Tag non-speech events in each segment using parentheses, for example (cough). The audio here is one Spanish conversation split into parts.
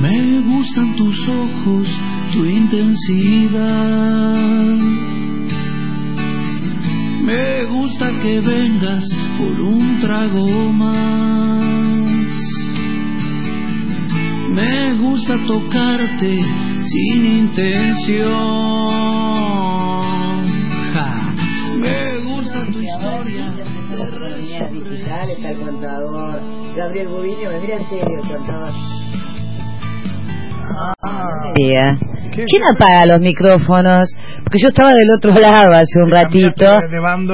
Me gustan tus ojos, tu intensidad. Me gusta que vengas por un trago más. Me gusta tocarte sin intención. Me gusta tu historia. digital está el contador. Gabriel Boviño, me mira en serio contador. Día. ¿Quién apaga los micrófonos? Porque yo estaba del otro lado hace un ratito.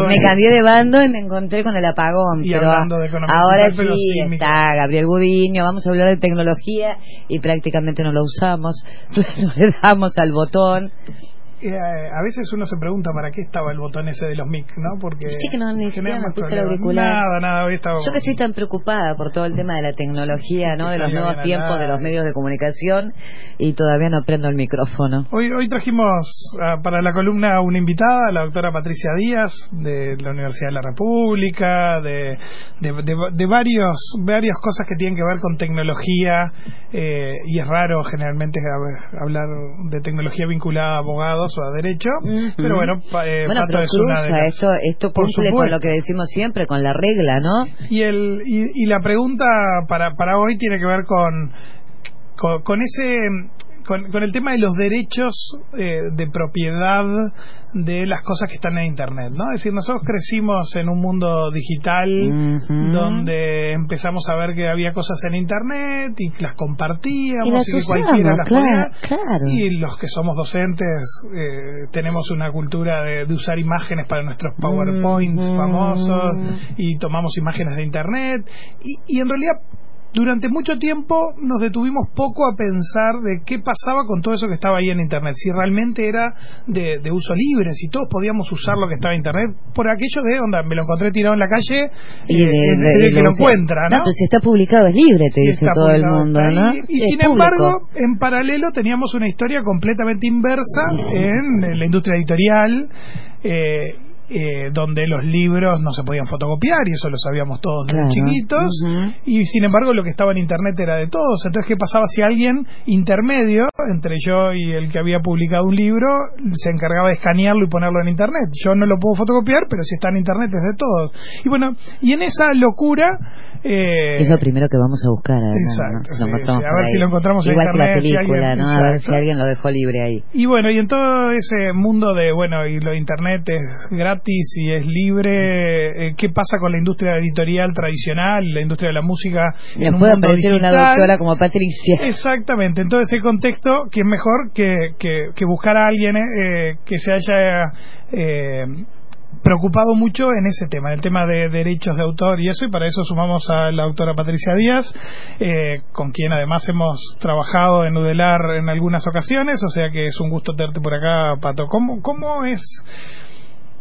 me cambié de bando y me encontré con el apagón. Y pero hablando de economía ahora sí sin está Gabriel Gudiño. Vamos a hablar de tecnología y prácticamente no lo usamos. (laughs) No le damos al botón. Eh, a veces uno se pregunta para qué estaba el botón ese de los mic, ¿no? Porque Viste que no, ni siquiera generamos me puse el problemas. auricular. Nada, nada, hoy estaba... Yo que estoy tan preocupada por todo el tema de la tecnología, ¿no? De los nuevos tiempos, de los medios de comunicación y todavía no prendo el micrófono. Hoy, hoy trajimos ah, para la columna una invitada, la doctora Patricia Díaz, de la Universidad de la República, de, de, de- de varios, varias cosas que tienen que ver con tecnología, eh, y es raro generalmente hab- hablar de tecnología vinculada a abogados o a derecho, pero bueno, eh, bueno, pero es una de las- esto, cumple con lo que decimos siempre, con la regla, ¿no? Y, el, y, y la pregunta para, para hoy tiene que ver con, con, con ese con, con el tema de los derechos eh, de propiedad de las cosas que están en internet, ¿no? Es decir, nosotros crecimos en un mundo digital donde empezamos a ver que había cosas en internet y las compartíamos Y las que usamos, cualquiera las claro, podía claro. y los que somos docentes eh, tenemos una cultura de, de usar imágenes para nuestros PowerPoints famosos y tomamos imágenes de internet y, y en realidad durante mucho tiempo nos detuvimos poco a pensar de qué pasaba con todo eso que estaba ahí en internet, si realmente era de, de uso libre, si todos podíamos usar lo que estaba en internet, por aquello de onda, me lo encontré tirado en la calle Y eh, de- es de- el que lo encuentra, ¿no? pero si está publicado es libre, te Sí, dice está todo el mundo, ¿no? Y sin público. embargo, en paralelo teníamos una historia completamente inversa en la industria editorial. eh, eh, donde los libros no se podían fotocopiar y eso lo sabíamos todos desde Claro. chiquitos. Y sin embargo lo que estaba en internet era de todos. Entonces qué pasaba si alguien intermedio entre yo y el que había publicado un libro se encargaba de escanearlo y ponerlo en internet yo no lo puedo fotocopiar pero si está en internet es de todos. Y bueno y en esa locura eh, Es lo primero que vamos a buscar, además, Exacto, a ver si lo encontramos en Igual que la internet, si película, alguien- ¿no? A ver si alguien lo dejó libre ahí. Y bueno, y en todo ese mundo de, bueno, y lo internet es gratis y es libre, eh, ¿qué pasa con la industria editorial tradicional, la industria de la música? Me en un puede mundo aparecer una doctora como Patricia. Exactamente, en todo ese contexto, que es mejor que, que, que buscar a alguien eh, que se haya eh, preocupado mucho en ese tema, en el tema de derechos de autor y eso, y para eso sumamos a la autora Patricia Díaz, eh, con quien además hemos trabajado en Udelar en algunas ocasiones, o sea que es un gusto tenerte por acá, Pato. ¿Cómo, cómo es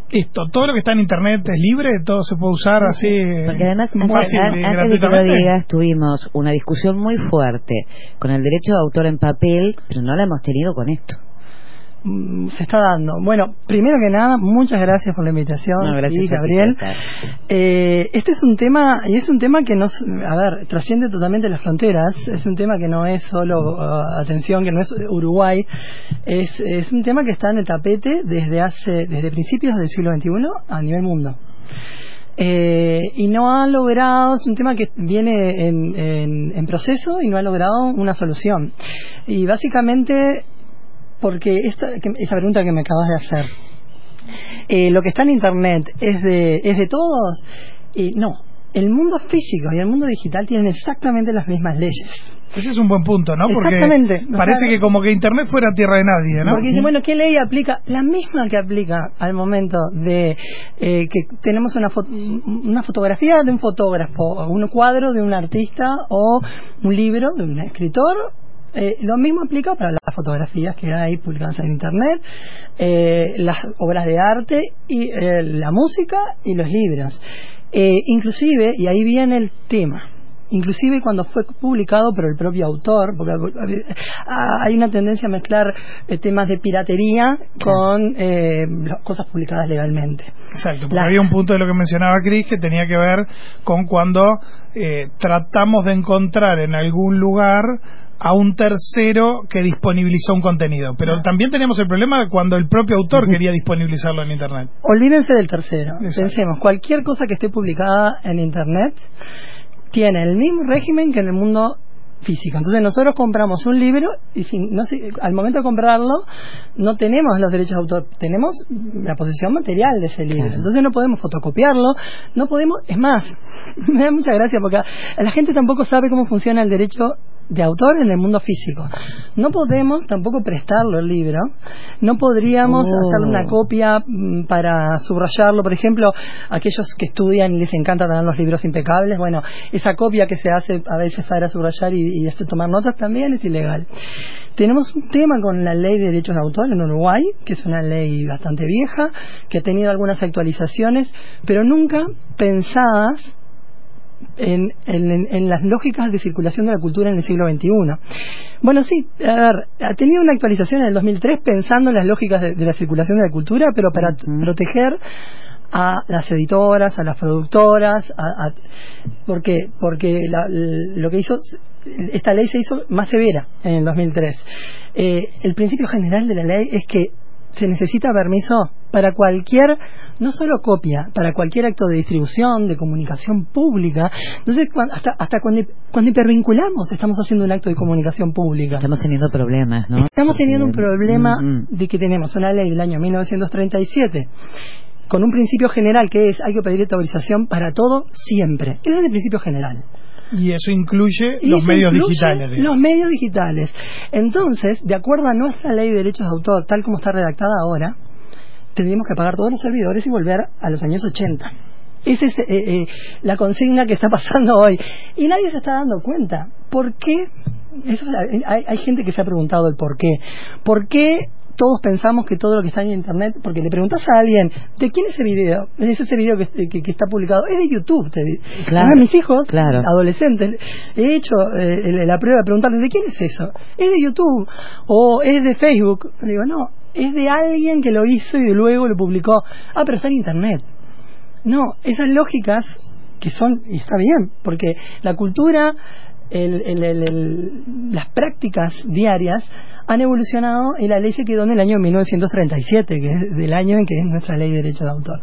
esto? ¿Todo lo que está en Internet es libre? ¿Todo se puede usar así Porque además, antes, fácil y an- antes de que lo digas, tuvimos una discusión muy fuerte con el derecho de autor en papel, pero no la hemos tenido con esto. Mm, se está dando. Bueno, primero que nada, muchas gracias por la invitación, No, gracias y Gabriel. Eh, este es un tema, y es un tema que nos, a ver, trasciende totalmente las fronteras. Es un tema que no es solo, uh, atención, que no es Uruguay. Es, es un tema que está en el tapete desde hace, desde principios del siglo XXI a nivel mundo. Eh, y no ha logrado, es un tema que viene en, en- en proceso y no ha logrado una solución. Y básicamente, porque esta, esa pregunta que me acabas de hacer, eh, lo que está en Internet es de, es de todos, y no. el mundo físico y el mundo digital tienen exactamente las mismas leyes. Ese es un buen punto, ¿no? Porque Exactamente. Parece sea, que como que Internet fuera tierra de nadie, ¿no? Porque dice, bueno, ¿qué ley aplica? La misma que aplica al momento de eh, que tenemos una, fo- una fotografía de un fotógrafo, o un cuadro de un artista o un libro de un escritor. Eh, lo mismo aplica para las fotografías que hay publicadas en Internet, eh, las obras de arte y eh, la música y los libros. Eh, inclusive, y ahí viene el tema, inclusive cuando fue publicado por el propio autor, porque ah, hay una tendencia a mezclar eh, temas de piratería con eh, cosas publicadas legalmente. Exacto, porque La- había un punto de lo que mencionaba Cris que tenía que ver con cuando eh, tratamos de encontrar en algún lugar a un tercero que disponibilizó un contenido. Pero también tenemos el problema de cuando el propio autor quería disponibilizarlo en Internet. Olvídense del tercero. Exacto. Pensemos, cualquier cosa que esté publicada en Internet tiene el mismo régimen que en el mundo físico. Entonces nosotros compramos un libro y sin- no sé, al momento de comprarlo no tenemos los derechos de autor, tenemos la posesión material de ese libro. Claro. Entonces no podemos fotocopiarlo, no podemos, es más, (laughs) me da mucha gracia porque la gente tampoco sabe cómo funciona el derecho de autor en el mundo físico. No podemos tampoco prestarlo el libro, no podríamos Oh. hacerle una copia mm, para subrayarlo, por ejemplo, aquellos que estudian y les encanta tener los libros impecables, bueno, esa copia que se hace a veces para subrayar y, y tomar notas también es ilegal. Tenemos un tema con la ley de derechos de autor en Uruguay, que es una ley bastante vieja, que ha tenido algunas actualizaciones, pero nunca pensadas en, en- en las lógicas de circulación de la cultura en el siglo XXI. Bueno, sí, a ver, ha tenido una actualización en el 2003 pensando en las lógicas de, de la circulación de la cultura, pero para proteger a las editoras, a las productoras, a, a- ¿por qué? Porque la- lo que hizo, esta ley se hizo más severa en el 2003. Eh, el principio general de la ley es que se necesita permiso para cualquier, no solo copia, para cualquier acto de distribución, de comunicación pública. Entonces, hasta, hasta cuando, cuando hipervinculamos, estamos haciendo un acto de comunicación pública. Estamos teniendo problemas, ¿no? Estamos teniendo un problema Mm, mm. de que tenemos una ley del año 1937 con un principio general que es hay que pedir autorización para todo siempre. Ese es el principio general. Y eso incluye Y los eso medios incluye digitales. digamos. Los medios digitales. Entonces, de acuerdo a nuestra ley de derechos de autor, tal como está redactada ahora, tendríamos que pagar todos los servidores y volver a los años 80. Esa es eh, eh, la consigna que está pasando hoy. Y nadie se está dando cuenta. ¿Por qué? Eso, hay, hay gente que se ha preguntado el por qué. ¿Por qué todos pensamos que todo lo que está en internet, porque le preguntas a alguien, ¿de quién es ese video? Es ese video que, que- que está publicado, es de YouTube. Te, Claro, a mis hijos, claro. adolescentes, he hecho eh, la prueba de preguntarles, ¿de quién es eso? ¿Es de YouTube? ¿O es de Facebook? Le digo, no, es de alguien que lo hizo y luego lo publicó. Ah, pero está en internet. No, esas lógicas que son, y está bien, porque la cultura, el- el- las prácticas diarias han evolucionado y la ley se quedó en el año 1937, que es del año en que es nuestra ley de derecho de autor.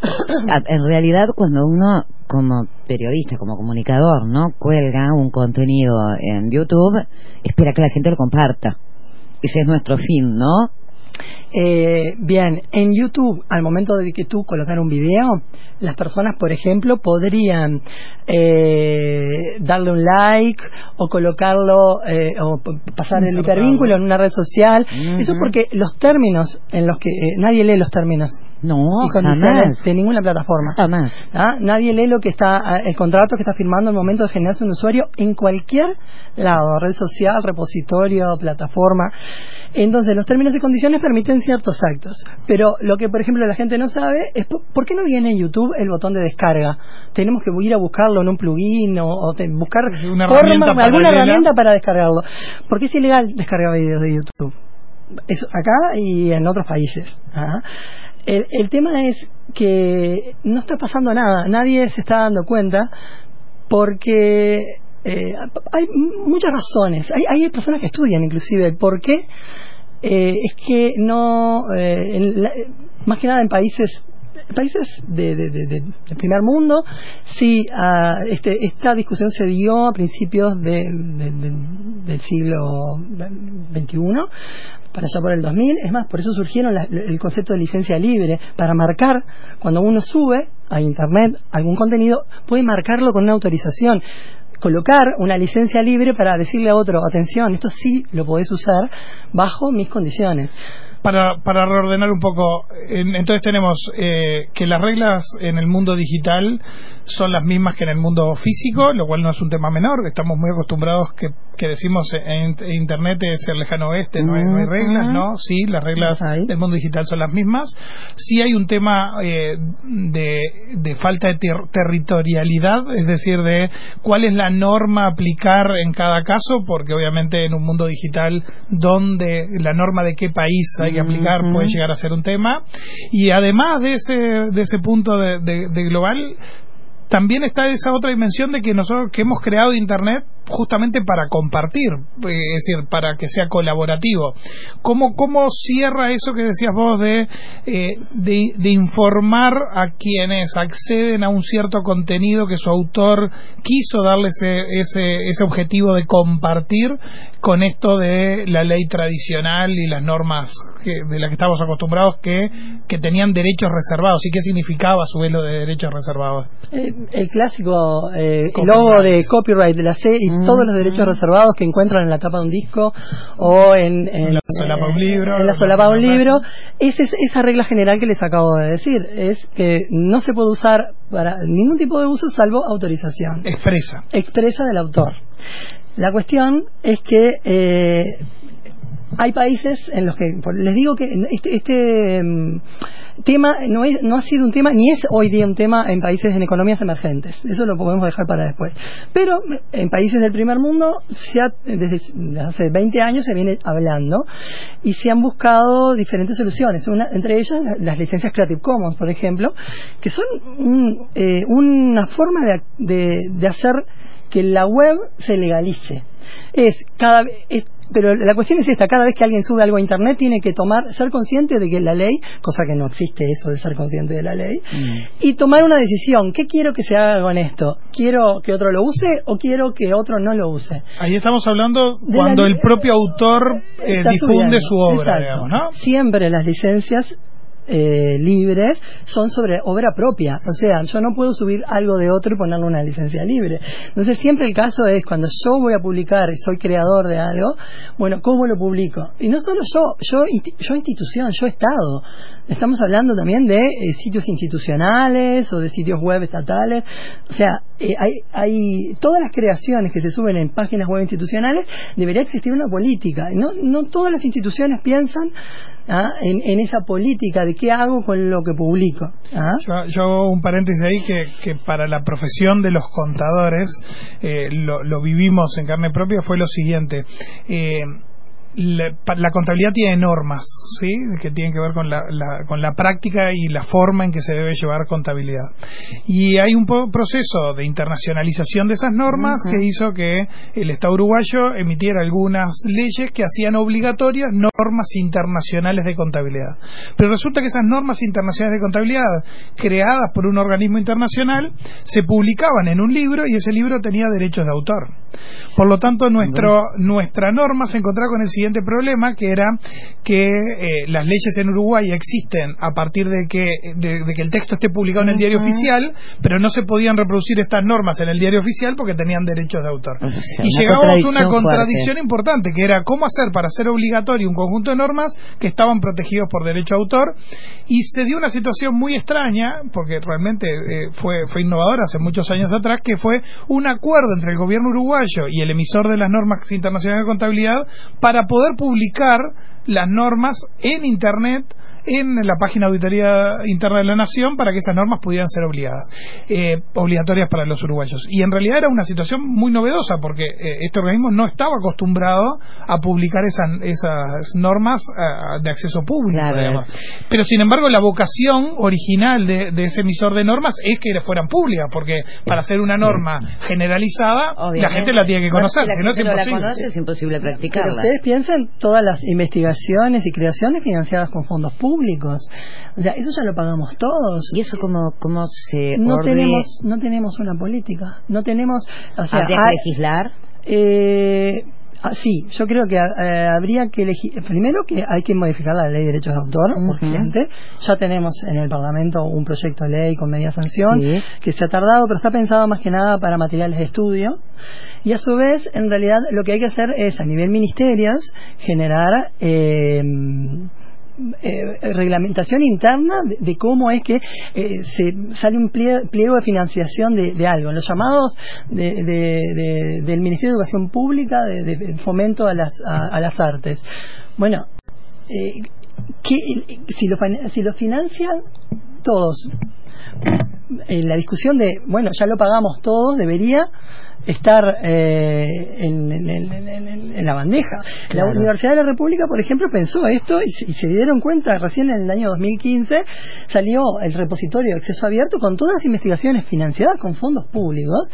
(coughs) Ah, En realidad, cuando uno, como periodista, como comunicador, ¿no? Cuelga un contenido en YouTube, espera que la gente lo comparta. Ese es nuestro fin, ¿no? Eh, bien, en YouTube, al momento de que tú colocar un video, las personas, por ejemplo, podrían eh, darle un like o colocarlo eh, o pasar el hipervínculo en una red social. Ujú. Eso porque los términos en los que eh, nadie lee los términos No, jamás. de ninguna plataforma. Jamás. ¿Ah? Nadie lee lo que está, ah, el contrato que está firmando al momento de generarse un usuario en cualquier lado, red social, repositorio, plataforma. Entonces, los términos y condiciones permiten ciertos actos. Pero lo que, por ejemplo, la gente no sabe es por, qué no viene en YouTube el botón de descarga. Tenemos que ir a buscarlo en un plugin o, o te- buscar Una formas- herramienta alguna herramienta para descargarlo. Porque es ilegal descargar videos de YouTube. Acá y en otros países. ¿ah? El, el tema es que no está pasando nada, nadie se está dando cuenta porque eh, hay muchas razones. Hay, hay personas que estudian inclusive por qué eh, es que no, eh, en la- más que nada en países países de, de, de, de- primer mundo, sí, ah, este, esta discusión se dio a principios de- de- de- del siglo XXI, para allá por el 2000. Es más, por eso surgieron la- el concepto de licencia libre, para marcar cuando uno sube a Internet algún contenido, puede marcarlo con una autorización colocar una licencia libre para decirle a otro, atención, esto sí lo podés usar bajo mis condiciones. Para, para reordenar un poco, en- entonces tenemos eh, que las reglas en el mundo digital son las mismas que en el mundo físico, lo cual no es un tema menor. Estamos muy acostumbrados que, que decimos en, en Internet es el lejano oeste, no hay, no hay reglas, ¿no? Sí, las reglas del mundo digital son las mismas. Sí hay un tema eh, de, de falta de ter- territorialidad, es decir, de cuál es la norma a aplicar en cada caso, porque obviamente en un mundo digital donde la norma de qué país hay que aplicar puede llegar a ser un tema. Y además de ese, de ese punto de, de- de global, también está esa otra dimensión de que nosotros que hemos creado internet justamente para compartir, eh, es decir, para que sea colaborativo. ¿Cómo, cómo cierra eso que decías vos de, eh, de, de informar a quienes acceden a un cierto contenido que su autor quiso darle ese, ese, ese objetivo de compartir con esto de la ley tradicional y las normas que, de las que estamos acostumbrados que, que tenían derechos reservados? ¿Y qué significaba a su vez lo de derechos reservados? Eh, el clásico eh, logo de copyright de la C y todos los derechos reservados que encuentran en la tapa de un disco o en, en, la solapa de un libro, en la solapa de un la- libro. Esa es esa regla general que les acabo de decir. Es que no se puede usar para ningún tipo de uso salvo autorización Expresa. expresa del autor. La cuestión es que eh, hay países en los que, por- les digo que este, este mm, tema no, es, no ha sido un tema, ni es hoy día un tema en países en economías emergentes. Eso lo podemos dejar para después. Pero en países del primer mundo, se ha- desde hace 20 años se viene hablando y se han buscado diferentes soluciones. Una, entre ellas, la- las licencias Creative Commons, por ejemplo, que son un, eh, una forma de, de, de hacer que la web se legalice. Es cada es- pero la cuestión es esta, cada vez que alguien sube algo a internet tiene que tomar, ser consciente de que la ley, cosa que no existe eso de ser consciente de la ley, y tomar una decisión, ¿qué quiero que se haga con esto? ¿Quiero que otro lo use o quiero que otro no lo use? Ahí estamos hablando De cuando el propio autor eh, difunde subiendo. su obra, Exacto. digamos, ¿no? Siempre las licencias eh, libres son sobre obra propia. O sea, yo no puedo subir algo de otro y ponerle una licencia libre. Entonces, siempre el caso es cuando yo voy a publicar y soy creador de algo, bueno, ¿cómo lo publico? Y no solo yo, yo, yo institución, yo Estado. Estamos hablando también de eh, sitios institucionales o de sitios web estatales. O sea, eh, hay, hay todas las creaciones que se suben en páginas web institucionales, debería existir una política. No, no todas las instituciones piensan ¿ah? en, en esa política de qué hago con lo que publico. ¿ah? Yo, yo hago un paréntesis ahí que, que para la profesión de los contadores eh, lo, lo vivimos en carne propia fue lo siguiente. La, la contabilidad tiene normas, ¿sí? Que tienen que ver con la, la- con la práctica y la forma en que se debe llevar contabilidad. Y hay un proceso de internacionalización de esas normas que hizo que el Estado uruguayo emitiera algunas leyes que hacían obligatorias normas internacionales de contabilidad. Pero resulta que esas normas internacionales de contabilidad, creadas por un organismo internacional, se publicaban en un libro y ese libro tenía derechos de autor. Por lo tanto, nuestro, nuestra norma se encontraba con el siguiente problema, que era que eh, las leyes en Uruguay existen a partir de que, de, de que el texto esté publicado en el diario oficial, pero no se podían reproducir estas normas en el diario oficial porque tenían derechos de autor. O sea, y llegábamos a una contradicción contradicción fuerte. importante, que era cómo hacer para hacer obligatorio un conjunto de normas que estaban protegidos por derecho de autor, y se dio una situación muy extraña, porque realmente eh, fue, fue innovadora hace muchos años atrás, que fue un acuerdo entre el gobierno uruguayo y el emisor de las normas internacionales de contabilidad para poder publicar las normas en Internet en la página de auditoría interna de la nación para que esas normas pudieran ser obligadas, eh, obligatorias para los uruguayos. Y en realidad era una situación muy novedosa porque eh, este organismo no estaba acostumbrado a publicar esas, esas normas ah, de acceso público. Claro. Pero sin embargo la vocación original de, de ese emisor de normas es que fueran públicas, porque para hacer una norma generalizada la gente la tiene que conocer, Si la si no es no la imposible. conoce es imposible Pero practicarla. ustedes piensen todas las investigaciones y creaciones financiadas con fondos públicos. Públicos. O sea, eso ya lo pagamos todos. ¿Y eso cómo, cómo se no ordena? tenemos no tenemos una política no tenemos o sea ¿Habría hay- que legislar? eh, ah, sí, yo creo que eh, habría que elegir. Primero que hay que modificar la ley de derechos de autor, Ujú. urgente. Ya tenemos en el Parlamento un proyecto de ley con media sanción Sí. que se ha tardado, pero está pensado más que nada para materiales de estudio. Y a su vez, en realidad, lo que hay que hacer es, a nivel ministerios, generar. eh, eh, reglamentación interna de, de cómo es que eh, se sale un plie- pliego de financiación de, algo. Los llamados de- de- de- del Ministerio de Educación Pública de, fomento a las, a, las artes. Bueno, eh, ¿qué- si, lo, si lo financian todos, en la discusión de, bueno, ya lo pagamos todos, debería estar eh, en, en- en- en- en- en la bandeja. Claro. La Universidad de la República, por ejemplo, pensó esto y se, y se dieron cuenta recién en el año 2015 salió el repositorio de acceso abierto con todas las investigaciones financiadas con fondos públicos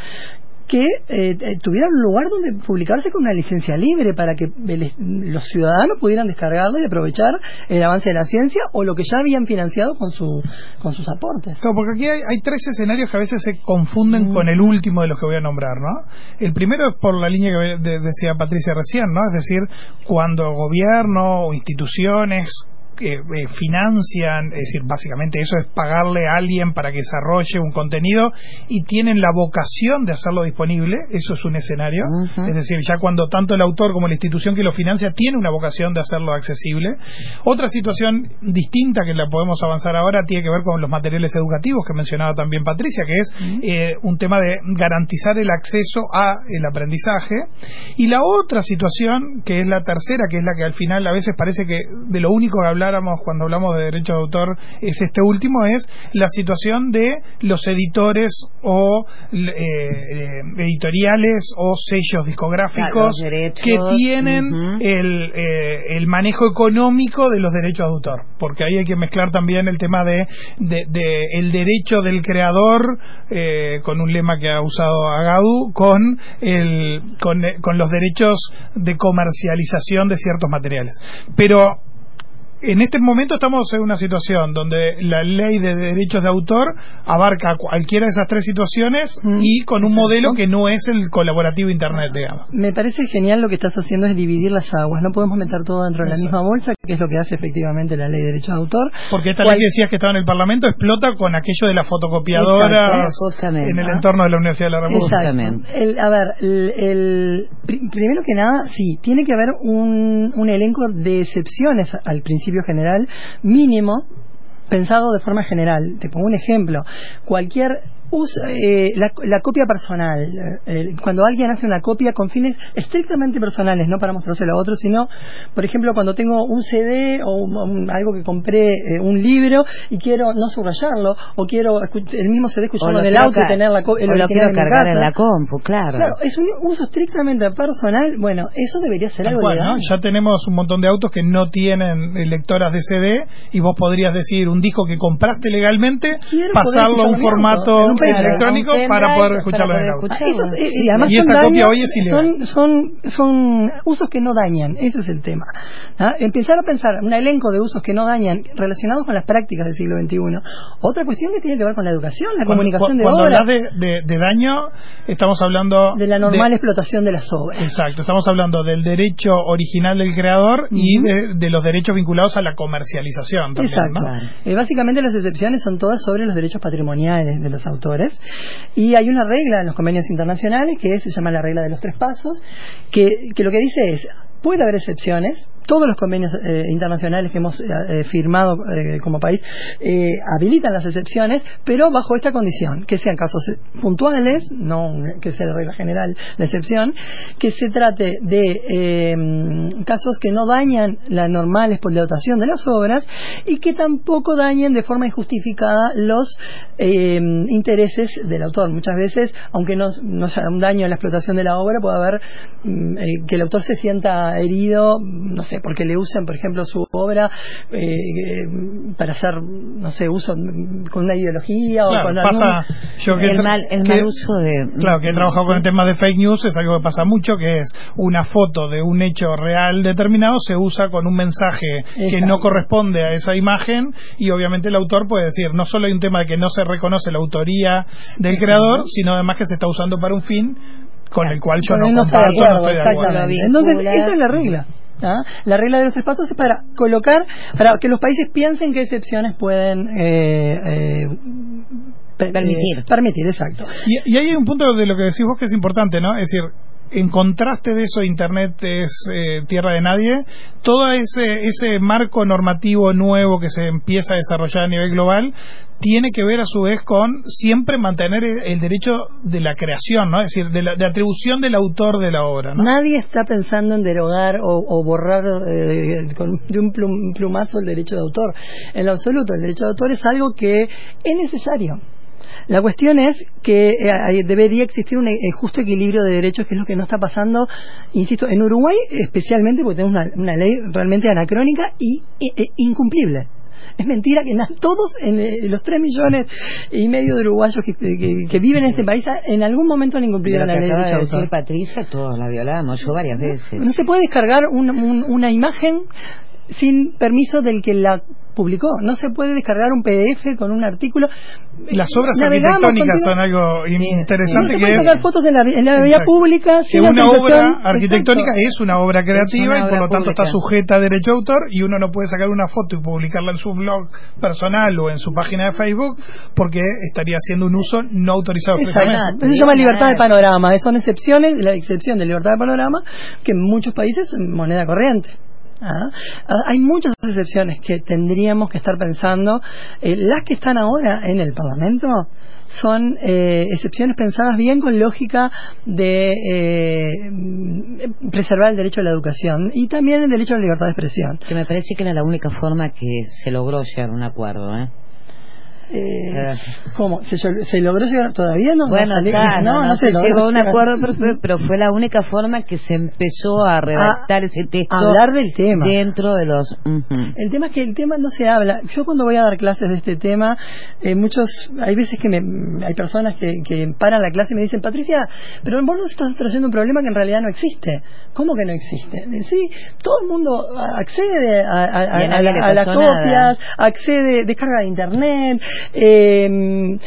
que eh, eh, tuvieran un lugar donde publicarse con una licencia libre para que el- los ciudadanos pudieran descargarlo y aprovechar el avance de la ciencia o lo que ya habían financiado con su con sus aportes. Claro, porque aquí hay, hay tres escenarios que a veces se confunden Mm. con el último de los que voy a nombrar, ¿no? El primero es por la línea que de- decía Patricia recién, ¿no? Es decir, cuando gobierno o instituciones eh, eh, financian, es decir, básicamente eso es pagarle a alguien para que desarrolle un contenido y tienen la vocación de hacerlo disponible, eso es un escenario, es decir, ya cuando tanto el autor como la institución que lo financia tiene una vocación de hacerlo accesible. Otra situación distinta que la podemos avanzar ahora tiene que ver con los materiales educativos que mencionaba también Patricia, que es eh, un tema de garantizar el acceso a el aprendizaje. Y la otra situación, que es la tercera, que es la que al final a veces parece que de lo único que habláramos cuando hablamos de derechos de autor es este último, es la situación de los editores o eh, eh, editoriales o sellos discográficos que tienen el, eh, el manejo económico de los derechos de autor, porque ahí hay que mezclar también el tema de, de- de el derecho del creador, eh, con un lema que ha usado Agadu, con, el, con, eh, con los derechos de comercialización de ciertos materiales. Pero en este momento estamos en una situación donde la ley de derechos de autor abarca cualquiera de esas tres situaciones Mm. y con un modelo que no es el colaborativo Internet, digamos. Me parece genial lo que estás haciendo es dividir las aguas. No podemos meter todo dentro de la Exacto. misma bolsa, que es lo que hace efectivamente la ley de derechos de autor. Porque esta ¿Cuál- ley que decías que estaba en el Parlamento explota con aquello de las fotocopiadoras en el entorno de la Universidad de la República. Exacto. Justamente. El- a ver, el, el- pri- primero que nada, sí, tiene que haber un, un elenco de excepciones al principio general mínimo pensado de forma general. Te pongo un ejemplo. Cualquier uso, eh, la, la copia personal, eh, cuando alguien hace una copia con fines estrictamente personales, no para mostrárselo a otros, sino, por ejemplo, cuando tengo un CD o un- un- algo que compré, eh, un libro, y quiero no subrayarlo, o quiero el mismo CD escucharlo lo en el auto y tener la co- el o lo quiero en cargar casa. en la compu, claro. Claro, es un uso estrictamente personal. Bueno, eso debería ser algo cual, legal. ¿no? Ya tenemos un montón de autos que no tienen lectoras de CD y vos podrías decir un disco que compraste legalmente, Quiero pasarlo a un formato electrónico para poder para escucharlo en el poder auto. escucharlo. Y además Y esa copia hoy es ilegal. son, son, son usos que no dañan, ese es el tema. ¿Ah? Empezar a pensar un elenco de usos que no dañan relacionados con las prácticas del siglo XXI. Otra cuestión que tiene que ver con la educación, la Cuando- comunicación de cuando obras, hablas de, de- de daño, estamos hablando de la normal explotación de las obras. Exacto, estamos hablando del derecho original del creador y de, de los derechos vinculados a la comercialización también, Exacto. ¿no? Eh, básicamente las excepciones son todas sobre los derechos patrimoniales de los autores y hay una regla en los convenios internacionales que es- se llama la regla de los tres pasos que, que lo que dice es puede haber excepciones todos los convenios eh, internacionales que hemos eh, firmado eh, como país eh, habilitan las excepciones, pero bajo esta condición, que sean casos puntuales, no que sea de regla general la excepción, que se trate de eh, casos que no dañan la normal explotación de las obras y que tampoco dañen de forma injustificada los eh, intereses del autor. Muchas veces, aunque no, no sea un daño en la explotación de la obra, puede haber mm, eh, que el autor se sienta herido, no sé, sé, porque le usan, por ejemplo, su obra eh, para hacer, no sé, uso con una ideología o con pasa, algún... yo que el mal, el que- mal uso de... Claro, que he trabajado con el tema de fake news, es algo que pasa mucho, que es una foto de un hecho real determinado, se usa con un mensaje que no corresponde a esa imagen y obviamente el autor puede decir, no solo hay un tema de que no se reconoce la autoría del creador, sino además que se está usando para un fin con el cual yo no comparto, no estoy de acuerdo. Entonces, esa es la regla. ¿Ah? La regla de los espacios es para colocar, para que los países piensen qué excepciones pueden eh, eh, pe- Permitir. eh, permitir, exacto. Y, y ahí hay un punto de lo que decís vos que es importante, ¿no? Es decir, en contraste de eso, Internet es eh, tierra de nadie. Todo ese, ese marco normativo nuevo que se empieza a desarrollar a nivel global tiene que ver a su vez con siempre mantener el, derecho de la creación, ¿no? Es decir, de, la, de atribución del autor de la obra. Nadie está pensando en derogar o, o borrar eh, con, de un plum- plumazo el derecho de autor. En lo absoluto, el derecho de autor es algo que es necesario. La cuestión es que eh, debería existir un eh, justo equilibrio de derechos, que es lo que no está pasando, insisto, en Uruguay especialmente, porque tenemos una, una ley realmente anacrónica y e- e incumplible. (laughs) Es mentira que na- todos, en, eh, los tres millones y medio de uruguayos que, que- que viven en este país, en algún momento han incumplido la ley de derecho Patricia, todos la violamos, yo varias veces. No se puede descargar un- un- una imagen sin permiso del que la publicó. No se puede descargar un PDF con un artículo. Las obras Navegamos arquitectónicas son algo No interesante se que puede sacar fotos en la, en la vía Exacto. pública sin una obra arquitectónica Exacto. es una obra creativa y por lo tanto está sujeta a derecho de autor y uno no puede sacar una foto y publicarla en su blog personal o en su página de Facebook porque estaría haciendo un uso no autorizado Exacto. Eso se llama libertad de panorama. Son excepciones, la excepción de libertad de panorama, que en muchos países es moneda corriente. ¿Ah? Ah, Hay muchas excepciones que tendríamos que estar pensando. Eh, las que están ahora en el Parlamento son eh, excepciones pensadas bien con lógica de eh, preservar el derecho a la educación y también el derecho a la libertad de expresión. Que me parece que era la única forma que se logró llegar a un acuerdo, ¿eh? Eh, Eh. ¿Cómo? ¿Se, se logró llegar? ¿Todavía no? Bueno, salió- está, no, no, se logró llegó a un acuerdo, pero fue, pero fue la única forma que se empezó a redactar ese texto hablar del tema. dentro de los... El tema es que el tema no se habla. Yo cuando voy a dar clases de este tema, eh, muchos, hay veces que me, hay personas que, que paran la clase y me dicen, Patricia, pero vos nos estás trayendo un problema que en realidad no existe. ¿Cómo que no existe? Sí, todo el mundo accede a, a- a- a las copias, accede, descarga de internet. Eh,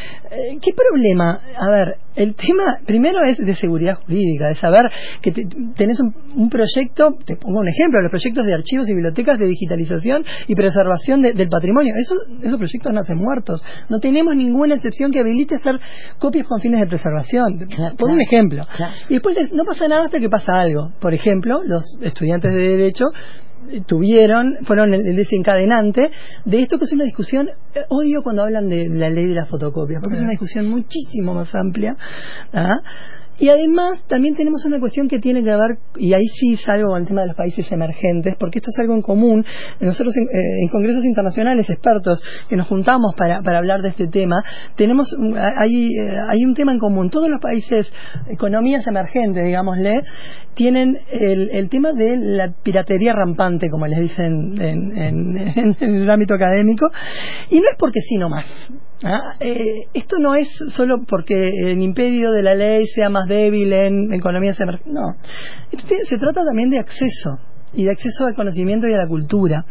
¿Qué problema? A ver, el tema primero es de seguridad jurídica, de saber que te- tenés un, un proyecto, te pongo un ejemplo, los proyectos de archivos y bibliotecas de digitalización y preservación de- del patrimonio. Esos, esos proyectos nacen muertos. No tenemos ninguna excepción que habilite hacer copias con fines de preservación. Claro, por un ejemplo. claro. Y después es- no pasa nada hasta que pasa algo. Por ejemplo, los estudiantes de Derecho tuvieron, fueron el, desencadenante de esto que es una discusión, eh, odio cuando hablan de la ley de la fotocopia, porque es una discusión muchísimo más amplia. ¿ah? Y además también tenemos una cuestión que tiene que ver, y ahí sí salgo el tema de los países emergentes, porque esto es algo en común. Nosotros en, eh, congresos internacionales, expertos que nos juntamos para, hablar de este tema, tenemos hay, eh, hay un tema en común. Todos los países, economías emergentes, digámosle, tienen el, el tema de la piratería rampante, como les dicen en, en- en- en el ámbito académico, y no es porque sí nomás. ¿Ah? Eh, esto no es solo porque el imperio de la ley sea más débil en economías emergentes, no. Esto se trata también de acceso, y de acceso al conocimiento y a la cultura.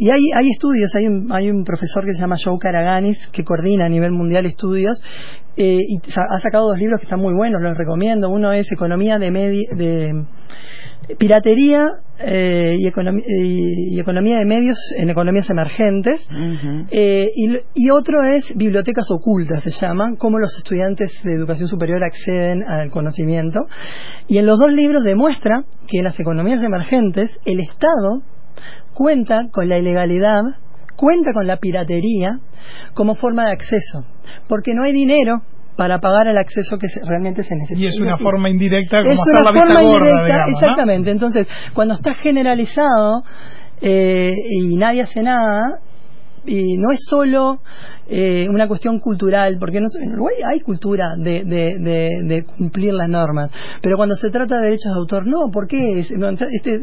Y hay, hay estudios, hay un, hay un profesor que se llama Joe Karaganis que coordina a nivel mundial estudios eh, y ha sacado dos libros que están muy buenos, los recomiendo. Uno es Economía de, Medi- de Piratería eh, y, economi- y- y Economía de Medios en Economías Emergentes. Eh, y, y otro es bibliotecas ocultas, se llaman, cómo los estudiantes de educación superior acceden al conocimiento. Y en los dos libros demuestra que en las economías emergentes el Estado cuenta con la ilegalidad, cuenta con la piratería como forma de acceso, porque no hay dinero para pagar el acceso que se- realmente se necesita. Y es una forma indirecta como Es hacer una la vista forma gorda, indirecta, digamos, ¿no? exactamente. Entonces, cuando está generalizado eh, y nadie hace nada, y no es solo eh, una cuestión cultural, porque no, en Uruguay hay cultura de, de, de, de, cumplir las normas, pero cuando se trata de derechos de autor, no, ¿por qué? Este,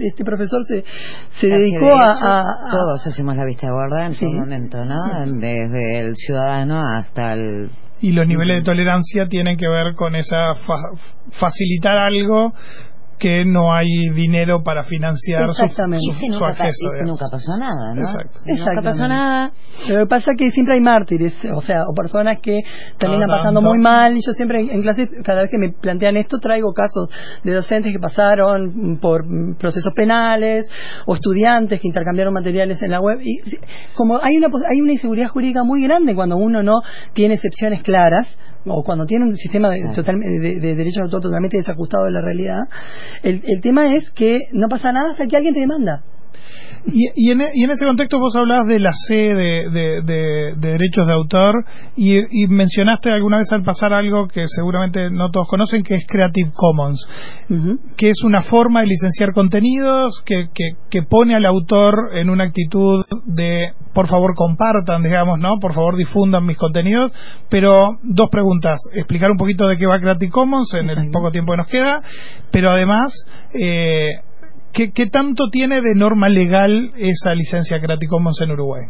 este profesor se, se dedicó a, a, Todos hacemos la vista gorda en sí, su momento, ¿no? Desde el ciudadano hasta el y los niveles de tolerancia tienen que ver con esa fa facilitar algo que no hay dinero para financiar su, su, su acceso. Y nunca pasó nada, ¿no? Exacto. Nunca pasó nada. Lo que pasa es que siempre hay mártires, o sea, o personas que terminan pasando muy mal. Y yo siempre en, clase, cada vez que me plantean esto, traigo casos de docentes que pasaron por procesos penales o estudiantes que intercambiaron materiales en la web. Y como hay una, hay una inseguridad jurídica muy grande cuando uno no tiene excepciones claras, o cuando tiene un sistema de, de, de, derechos de autor totalmente desajustado de la realidad, el, el tema es que no pasa nada hasta que alguien te demanda. Y, y, en, y, en, ese contexto vos hablabas de la C de, de, de, de derechos de autor y, y, mencionaste alguna vez al pasar algo que seguramente no todos conocen, que es Creative Commons, uh -huh. que es una forma de licenciar contenidos que, que, que, pone al autor en una actitud de por favor compartan, digamos, ¿no? Por favor difundan mis contenidos. Pero dos preguntas. Explicar un poquito de qué va Creative Commons en el poco tiempo que nos queda, pero además... Eh, ¿Qué, ¿Qué, tanto tiene de norma legal esa licencia Creative Commons en Uruguay?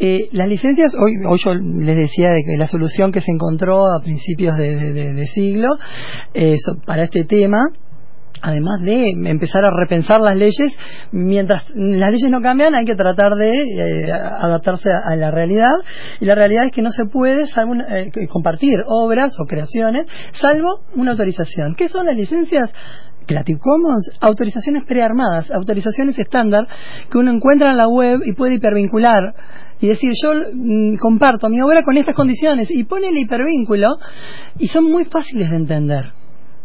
Eh, las licencias, hoy, hoy yo les decía de que la solución que se encontró a principios de, siglo eh, para este tema, además de empezar a repensar las leyes, mientras las leyes no cambian hay que tratar de eh, adaptarse a, a, la realidad y la realidad es que no se puede salvo eh, compartir obras o creaciones salvo una autorización. ¿Qué son las licencias? Creative Commons, autorizaciones prearmadas, autorizaciones estándar que uno encuentra en la web y puede hipervincular y decir yo mmm, comparto mi obra con estas condiciones y pone el hipervínculo y son muy fáciles de entender.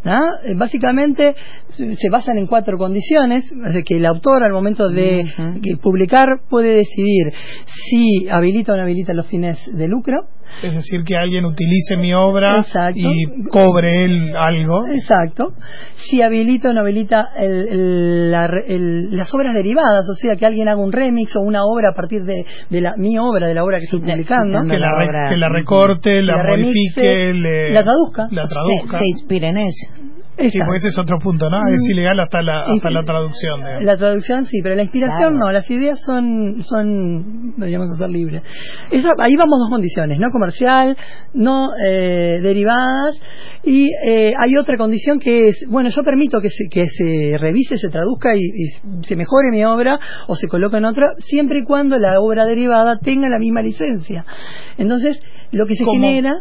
¿no? Básicamente se basan en cuatro condiciones, es que el autor al momento de uh -huh. publicar puede decidir si habilita o no habilita los fines de lucro, es decir, que alguien utilice mi obra Exacto. y cobre él algo. Exacto. Si habilita o no habilita el, el, la, el, las obras derivadas, o sea, que alguien haga un remix o una obra a partir de, de la, mi obra, de la obra que estoy publicando. Que la, re, que la recorte, la, la modifique, remixe, le, la traduzca. La traduzca. Se, se inspira en Sí, porque ese es otro punto, ¿no? Es mm. ilegal hasta la, hasta sí, la traducción. Digamos. La traducción sí, pero la inspiración claro. no. Las ideas son, son deberíamos ser libres. Esa, ahí vamos dos condiciones, no comercial, no eh, derivadas. Y eh, hay otra condición que es, bueno, yo permito que se, que se revise, se traduzca y, y se mejore mi obra o se coloque en otra, siempre y cuando la obra derivada tenga la misma licencia. Entonces, lo que se como, genera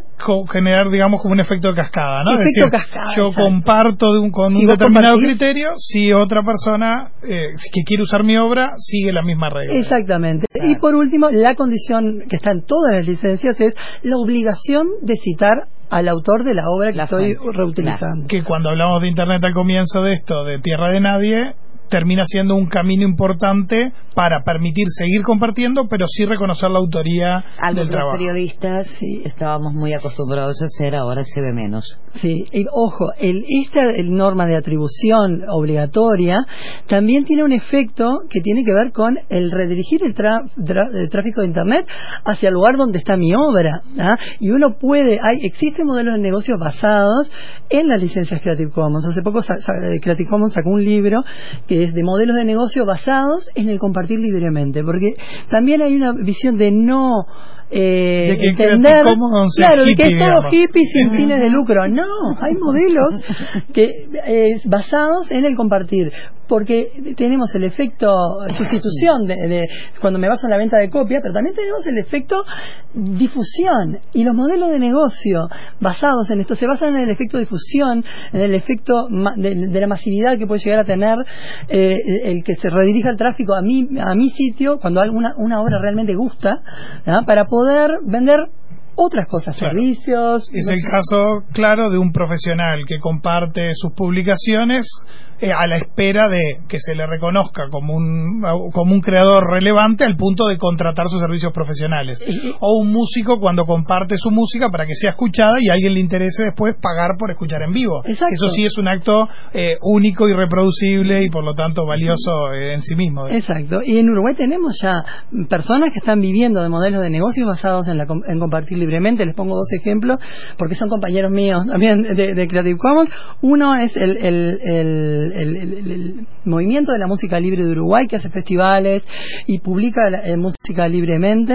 generar digamos como un efecto de cascada no efecto es decir, cascada, yo exacto. comparto de un, con si un determinado criterio si otra persona eh, que quiere usar mi obra sigue la misma regla exactamente claro. y por último la condición que está en todas las licencias es la obligación de citar al autor de la obra que la estoy fuente. reutilizando. Que cuando hablamos de Internet al comienzo de esto, de Tierra de Nadie, termina siendo un camino importante para permitir seguir compartiendo, pero sí reconocer la autoría del trabajo. Los periodistas sí. estábamos muy acostumbrados a hacer, ahora se ve menos. Sí, y, ojo, el, esta el norma de atribución obligatoria también tiene un efecto que tiene que ver con el redirigir el, tra, tra, el tráfico de Internet hacia el lugar donde está mi obra. ¿ah? Y uno puede, hay, existen modelos de negocios basados en las licencias Creative Commons. Hace poco Creative Commons sacó un libro que es de modelos de negocio basados en el compartir libremente, porque también hay una visión de no eh, de que entender claro de que es todo hippie sin fines de lucro. No hay modelos que eh, basados en el compartir porque tenemos el efecto sustitución de, de, cuando me baso en la venta de copia, pero también tenemos el efecto difusión. Y los modelos de negocio basados en esto se basan en el efecto difusión, en el efecto de, de la masividad que puede llegar a tener eh, el que se redirija el tráfico a mi, a mi sitio cuando alguna una obra realmente gusta, ¿no? para poder vender otras cosas, servicios. Es no el sé. caso claro de un profesional que comparte sus publicaciones eh, a la espera de que se le reconozca como un, como un creador relevante al punto de contratar sus servicios profesionales. O un músico cuando comparte su música para que sea escuchada y a alguien le interese después pagar por escuchar en vivo. Exacto. Eso sí es un acto eh, único y reproducible y por lo tanto valioso eh, en sí mismo. Exacto. Y en Uruguay tenemos ya personas que están viviendo de modelos de negocios basados en, la, en compartir libremente. Les pongo dos ejemplos porque son compañeros míos también de, de Creative Commons. Uno es el, el- el- el- el- el- movimiento de la música libre de Uruguay que hace festivales y publica eh, música libremente.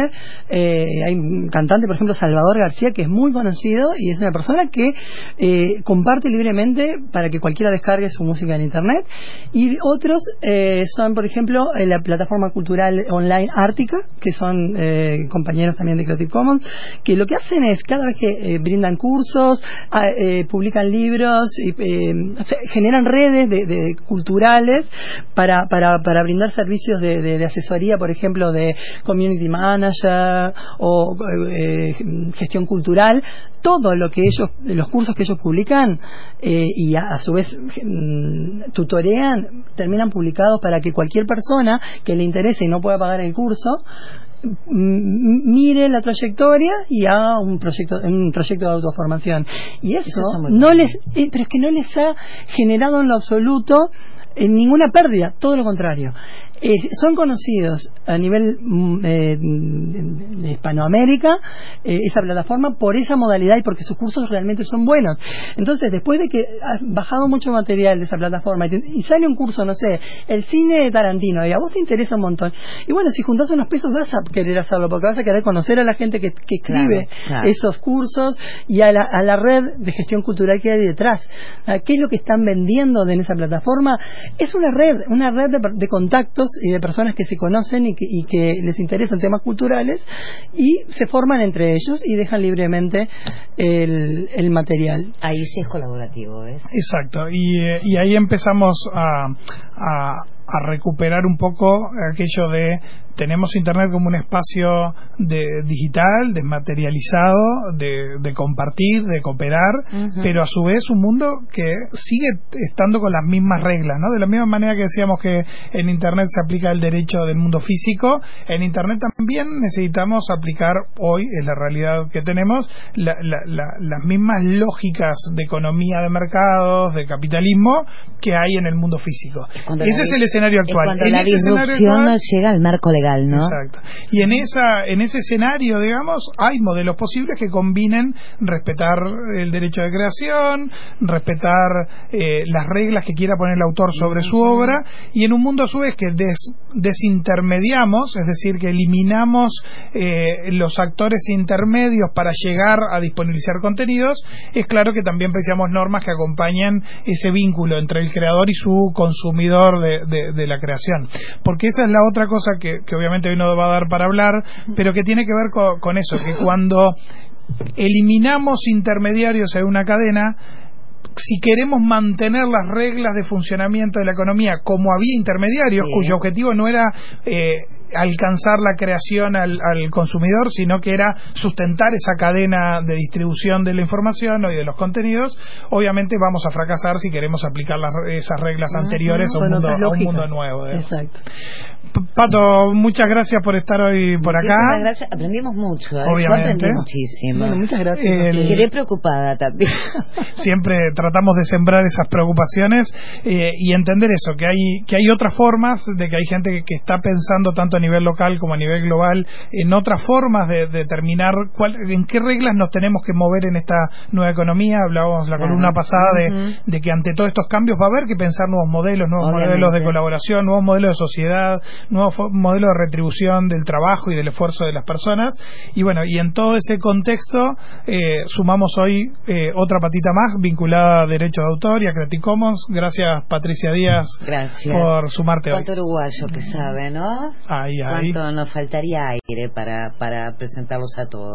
Eh, hay un cantante, por ejemplo, Salvador García, que es muy conocido y es una persona que eh, comparte libremente para que cualquiera descargue su música en Internet. Y otros eh, son, por ejemplo, eh, la plataforma cultural online Ártica, que son compañeros también de Creative Commons, que lo que hacen es, cada vez que brindan cursos, ah, publican libros, y, o sea, generan redes de, de culturales para, para, para brindar servicios de, de- asesoría, por ejemplo, de community manager o eh, gestión cultural, todo lo que ellos, los cursos que ellos publican eh, y a, su vez mm, tutorean, terminan publicados para que cualquier persona que le interese y no pueda pagar el curso mire la trayectoria y haga un proyecto un proyecto de autoformación. Y eso, no les eh, pero es que no les ha generado en lo absoluto eh, ninguna pérdida todo lo contrario Eh, son conocidos a nivel mm, eh, de- Hispanoamérica eh, esa plataforma por esa modalidad y porque sus cursos realmente son buenos entonces después de que has bajado mucho material de esa plataforma y, te- y sale un curso no sé el cine de Tarantino y a vos te interesa un montón y bueno si juntás unos pesos vas a querer hacerlo porque vas a querer conocer a la gente que, que escribe Claro, claro. esos cursos y a la, a la red de gestión cultural que hay detrás. Ah, ¿Qué es lo que están vendiendo en esa plataforma? Es una red, una red de, contactos y de personas que se conocen y que, y que les interesan temas culturales y se forman entre ellos y dejan libremente el, el material. Ahí sí es colaborativo, ¿ves? Exacto, y, eh, y ahí empezamos a, a, a recuperar un poco aquello de tenemos Internet como un espacio de, digital, desmaterializado, de, de compartir, de cooperar, pero a su vez un mundo que sigue estando con las mismas reglas, ¿no? De la misma manera que decíamos que en Internet se aplica el derecho del mundo físico, en Internet también necesitamos aplicar hoy, en la realidad que tenemos, la- la- la- las mismas lógicas de economía de mercados, de capitalismo, que hay en el mundo físico. Ese es el escenario es actual. cuando En la disrupción actual- llega al marco legal, ¿no? Exacto. Y en esa en ese escenario, digamos, hay modelos posibles que combinen respetar el derecho de creación, respetar eh, las reglas que quiera poner el autor sobre su obra y en un mundo a su vez que des- desintermediamos, es decir, que eliminamos eh, los actores intermedios para llegar a disponibilizar contenidos, es claro que también precisamos normas que acompañen ese vínculo entre el creador y su consumidor de, de- de la creación. Porque esa es la otra cosa que, que obviamente hoy no va a dar para hablar, pero que tiene que ver co- con eso, que cuando eliminamos intermediarios en una cadena, si queremos mantener las reglas de funcionamiento de la economía como había intermediarios, Sí. cuyo objetivo no era eh, alcanzar la creación al, al consumidor, sino que era sustentar esa cadena de distribución de la información y de los contenidos, obviamente vamos a fracasar si queremos aplicar las- esas reglas anteriores a un, mundo, a un mundo nuevo. digamos. Exacto. Pato, muchas gracias por estar hoy por acá. Muchísimas gracias. Aprendimos mucho, ¿eh? Obviamente. aprendí muchísimo. Bueno, muchas gracias. El- Y quedé preocupada también. (laughs) siempre tratamos de sembrar esas preocupaciones eh, y entender eso, que hay, que hay otras formas, de que hay gente que, que está pensando tanto a nivel local como a nivel global en otras formas de determinar cuál, en qué reglas nos tenemos que mover en esta nueva economía. Hablábamos la Claro. columna pasada de, de que ante todos estos cambios va a haber que pensar nuevos modelos, nuevos Obviamente. modelos de colaboración, nuevos modelos de sociedad, nuevos fo- modelos de retribución del trabajo y del esfuerzo de las personas. Y bueno, y en todo ese contexto eh, sumamos hoy eh, otra patita más vinculada a derechos de autor y a Creative Commons. Gracias Patricia Díaz Gracias. por sumarte hoy. Cuánto uruguayo que sabe, ¿no? Ahí, ahí. Cuánto nos faltaría aire para, para presentarlos a todos.